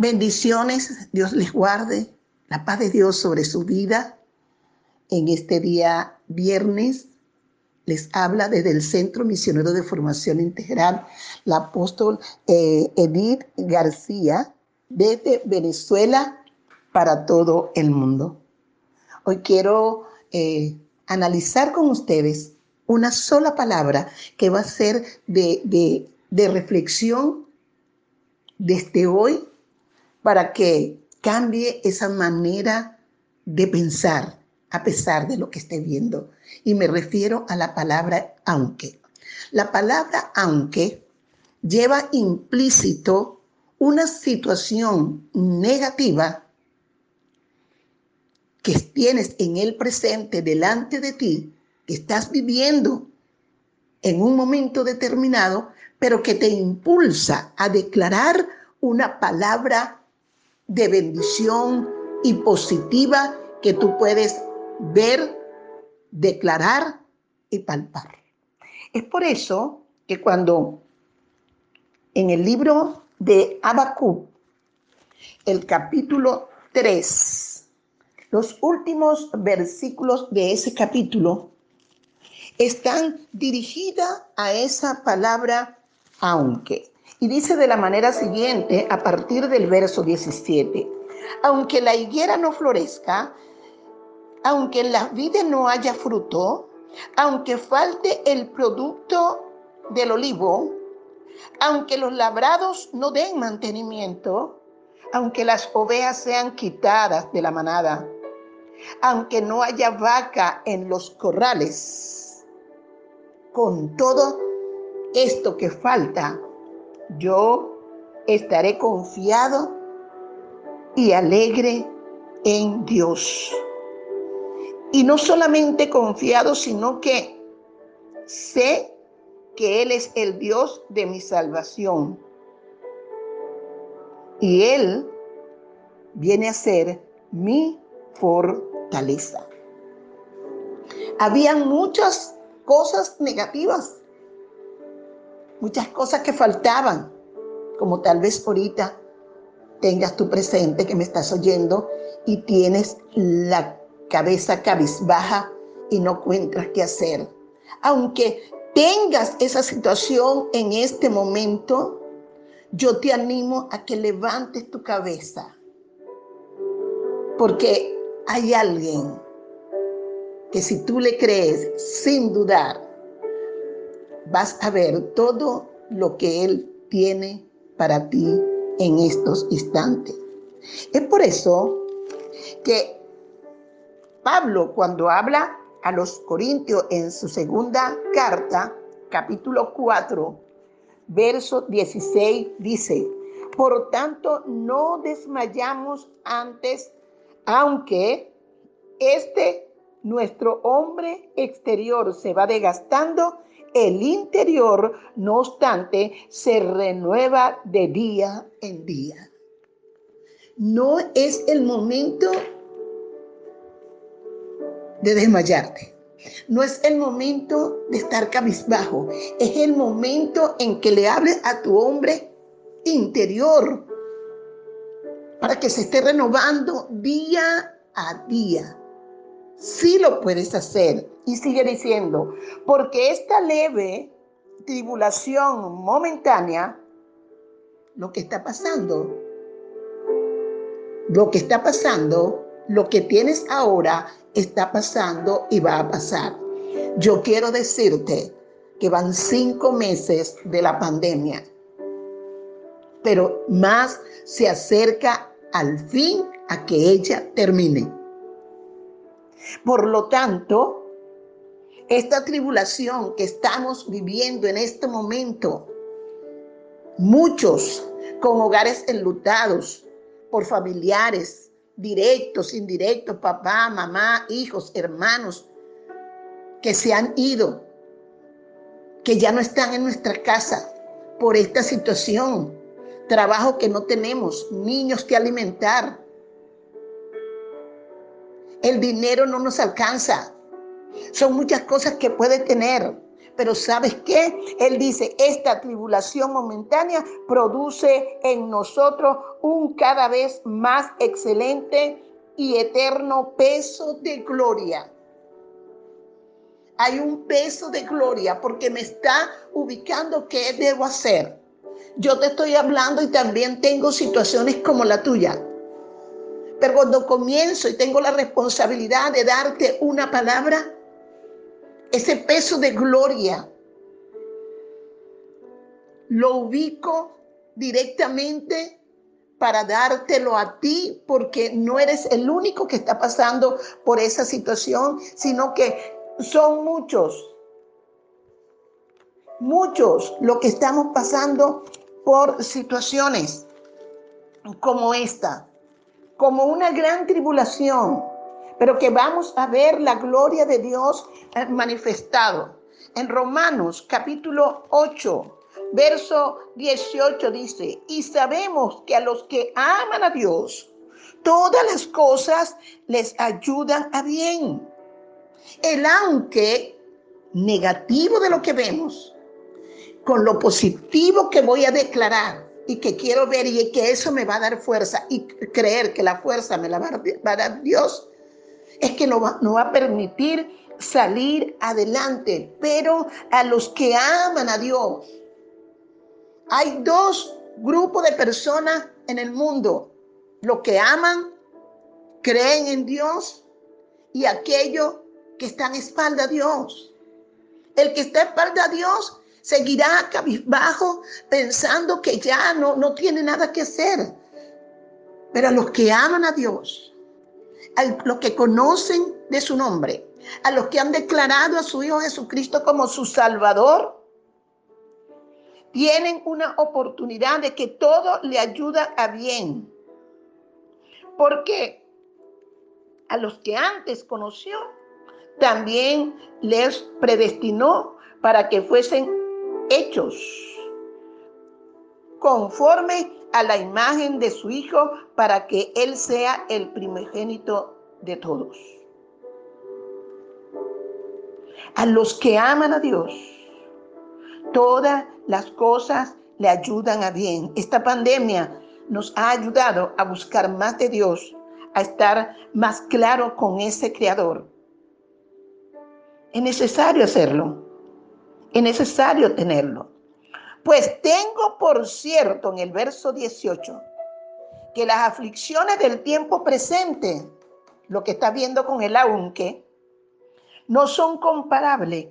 Bendiciones, Dios les guarde, la paz de Dios sobre su vida. En este día viernes les habla desde el Centro Misionero de Formación Integral la apóstol eh, Edith García desde Venezuela para todo el mundo. Hoy quiero eh, analizar con ustedes una sola palabra que va a ser de, de, de reflexión desde hoy para que cambie esa manera de pensar a pesar de lo que esté viendo. Y me refiero a la palabra aunque. La palabra aunque lleva implícito una situación negativa que tienes en el presente delante de ti, que estás viviendo en un momento determinado, pero que te impulsa a declarar una palabra de bendición y positiva que tú puedes ver, declarar y palpar. Es por eso que cuando en el libro de Habacuc, el capítulo 3, los últimos versículos de ese capítulo están dirigidas a esa palabra aunque. Y dice de la manera siguiente, a partir del verso 17, aunque la higuera no florezca, aunque en las vides no haya fruto, aunque falte el producto del olivo, aunque los labrados no den mantenimiento, aunque las ovejas sean quitadas de la manada, aunque no haya vaca en los corrales, con todo esto que falta, yo estaré confiado y alegre en Dios. Y no solamente confiado, sino que sé que Él es el Dios de mi salvación. Y Él viene a ser mi fortaleza. Habían muchas cosas negativas muchas cosas que faltaban, como tal vez ahorita tengas tu presente que me estás oyendo y tienes la cabeza cabizbaja y no encuentras qué hacer. Aunque tengas esa situación en este momento, yo te animo a que levantes tu cabeza. Porque hay alguien que si tú le crees sin dudar, vas a ver todo lo que Él tiene para ti en estos instantes. Es por eso que Pablo cuando habla a los Corintios en su segunda carta, capítulo 4, verso 16, dice, por tanto no desmayamos antes, aunque este nuestro hombre exterior se va desgastando, el interior, no obstante, se renueva de día en día. No es el momento de desmayarte. No es el momento de estar cabizbajo. Es el momento en que le hables a tu hombre interior para que se esté renovando día a día. Sí lo puedes hacer. Y sigue diciendo, porque esta leve tribulación momentánea, lo que está pasando, lo que está pasando, lo que tienes ahora, está pasando y va a pasar. Yo quiero decirte que van cinco meses de la pandemia, pero más se acerca al fin a que ella termine. Por lo tanto, esta tribulación que estamos viviendo en este momento, muchos con hogares enlutados por familiares directos, indirectos, papá, mamá, hijos, hermanos, que se han ido, que ya no están en nuestra casa por esta situación, trabajo que no tenemos, niños que alimentar. El dinero no nos alcanza. Son muchas cosas que puede tener. Pero ¿sabes qué? Él dice, esta tribulación momentánea produce en nosotros un cada vez más excelente y eterno peso de gloria. Hay un peso de gloria porque me está ubicando qué debo hacer. Yo te estoy hablando y también tengo situaciones como la tuya. Pero cuando comienzo y tengo la responsabilidad de darte una palabra, ese peso de gloria, lo ubico directamente para dártelo a ti, porque no eres el único que está pasando por esa situación, sino que son muchos, muchos los que estamos pasando por situaciones como esta, como una gran tribulación pero que vamos a ver la gloria de Dios eh, manifestado. En Romanos capítulo 8, verso 18 dice, y sabemos que a los que aman a Dios, todas las cosas les ayudan a bien. El aunque negativo de lo que vemos, con lo positivo que voy a declarar y que quiero ver y que eso me va a dar fuerza y creer que la fuerza me la va a dar Dios, es que no va, no va a permitir salir adelante. Pero a los que aman a Dios, hay dos grupos de personas en el mundo. Los que aman, creen en Dios y aquellos que están espalda a Dios. El que está espalda a Dios seguirá cabizbajo pensando que ya no, no tiene nada que hacer. Pero a los que aman a Dios, a los que conocen de su nombre, a los que han declarado a su Hijo Jesucristo como su Salvador, tienen una oportunidad de que todo le ayuda a bien. Porque a los que antes conoció, también les predestinó para que fuesen hechos conforme a la imagen de su Hijo para que Él sea el primogénito de todos. A los que aman a Dios, todas las cosas le ayudan a bien. Esta pandemia nos ha ayudado a buscar más de Dios, a estar más claro con ese Creador. Es necesario hacerlo. Es necesario tenerlo. Pues tengo por cierto en el verso 18 que las aflicciones del tiempo presente, lo que está viendo con el aunque, no son comparables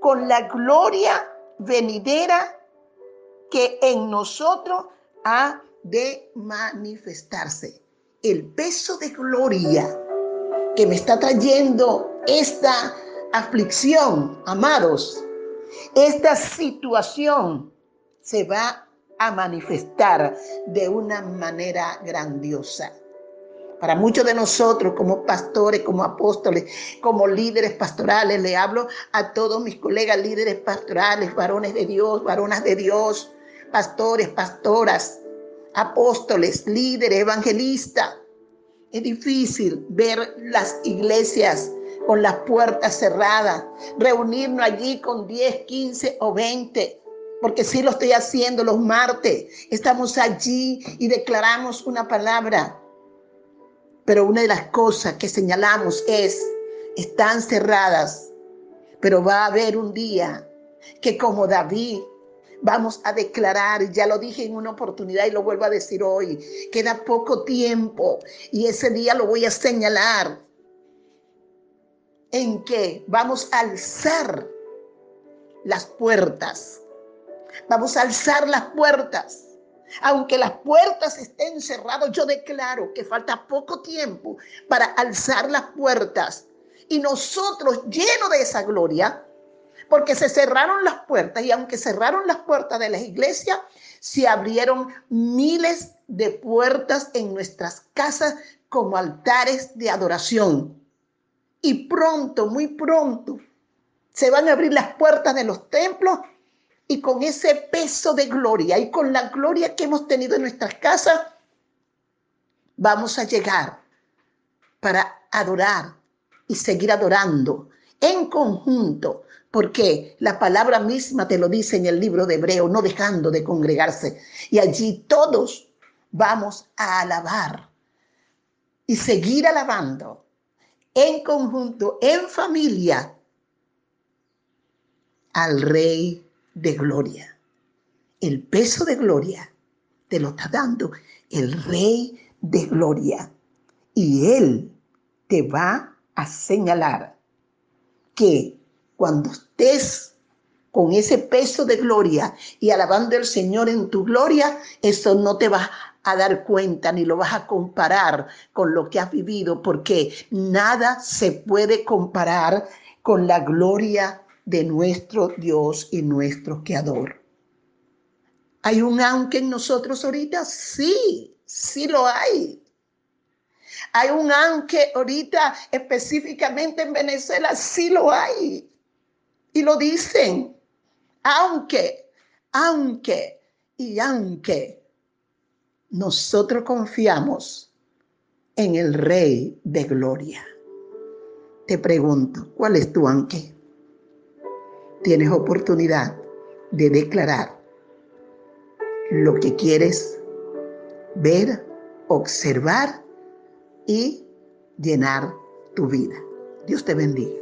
con la gloria venidera que en nosotros ha de manifestarse. El peso de gloria que me está trayendo esta aflicción, amados, esta situación se va a manifestar de una manera grandiosa. Para muchos de nosotros como pastores, como apóstoles, como líderes pastorales, le hablo a todos mis colegas líderes pastorales, varones de Dios, varonas de Dios, pastores, pastoras, apóstoles, líderes, evangelistas. Es difícil ver las iglesias con las puertas cerradas, reunirnos allí con 10, 15 o 20 porque sí lo estoy haciendo los martes. Estamos allí y declaramos una palabra. Pero una de las cosas que señalamos es, están cerradas, pero va a haber un día que como David vamos a declarar, ya lo dije en una oportunidad y lo vuelvo a decir hoy, queda poco tiempo y ese día lo voy a señalar en que vamos a alzar las puertas Vamos a alzar las puertas. Aunque las puertas estén cerradas, yo declaro que falta poco tiempo para alzar las puertas. Y nosotros, llenos de esa gloria, porque se cerraron las puertas y aunque cerraron las puertas de las iglesias, se abrieron miles de puertas en nuestras casas como altares de adoración. Y pronto, muy pronto, se van a abrir las puertas de los templos y con ese peso de gloria y con la gloria que hemos tenido en nuestras casas, vamos a llegar para adorar y seguir adorando en conjunto, porque la palabra misma te lo dice en el libro de Hebreo, no dejando de congregarse. Y allí todos vamos a alabar y seguir alabando en conjunto, en familia, al Rey de Gloria. El peso de gloria te lo está dando el Rey de Gloria. Y Él te va a señalar que cuando estés con ese peso de gloria y alabando al Señor en tu gloria, eso no te va a dar cuenta ni lo vas a comparar con lo que has vivido, porque nada se puede comparar con la gloria de nuestro Dios y nuestro Creador. ¿Hay un aunque en nosotros ahorita? Sí, sí lo hay. Hay un aunque ahorita específicamente en Venezuela, sí lo hay. Y lo dicen. Aunque, aunque y aunque nosotros confiamos en el Rey de Gloria. Te pregunto, ¿cuál es tu aunque? Tienes oportunidad de declarar lo que quieres ver, observar y llenar tu vida. Dios te bendiga.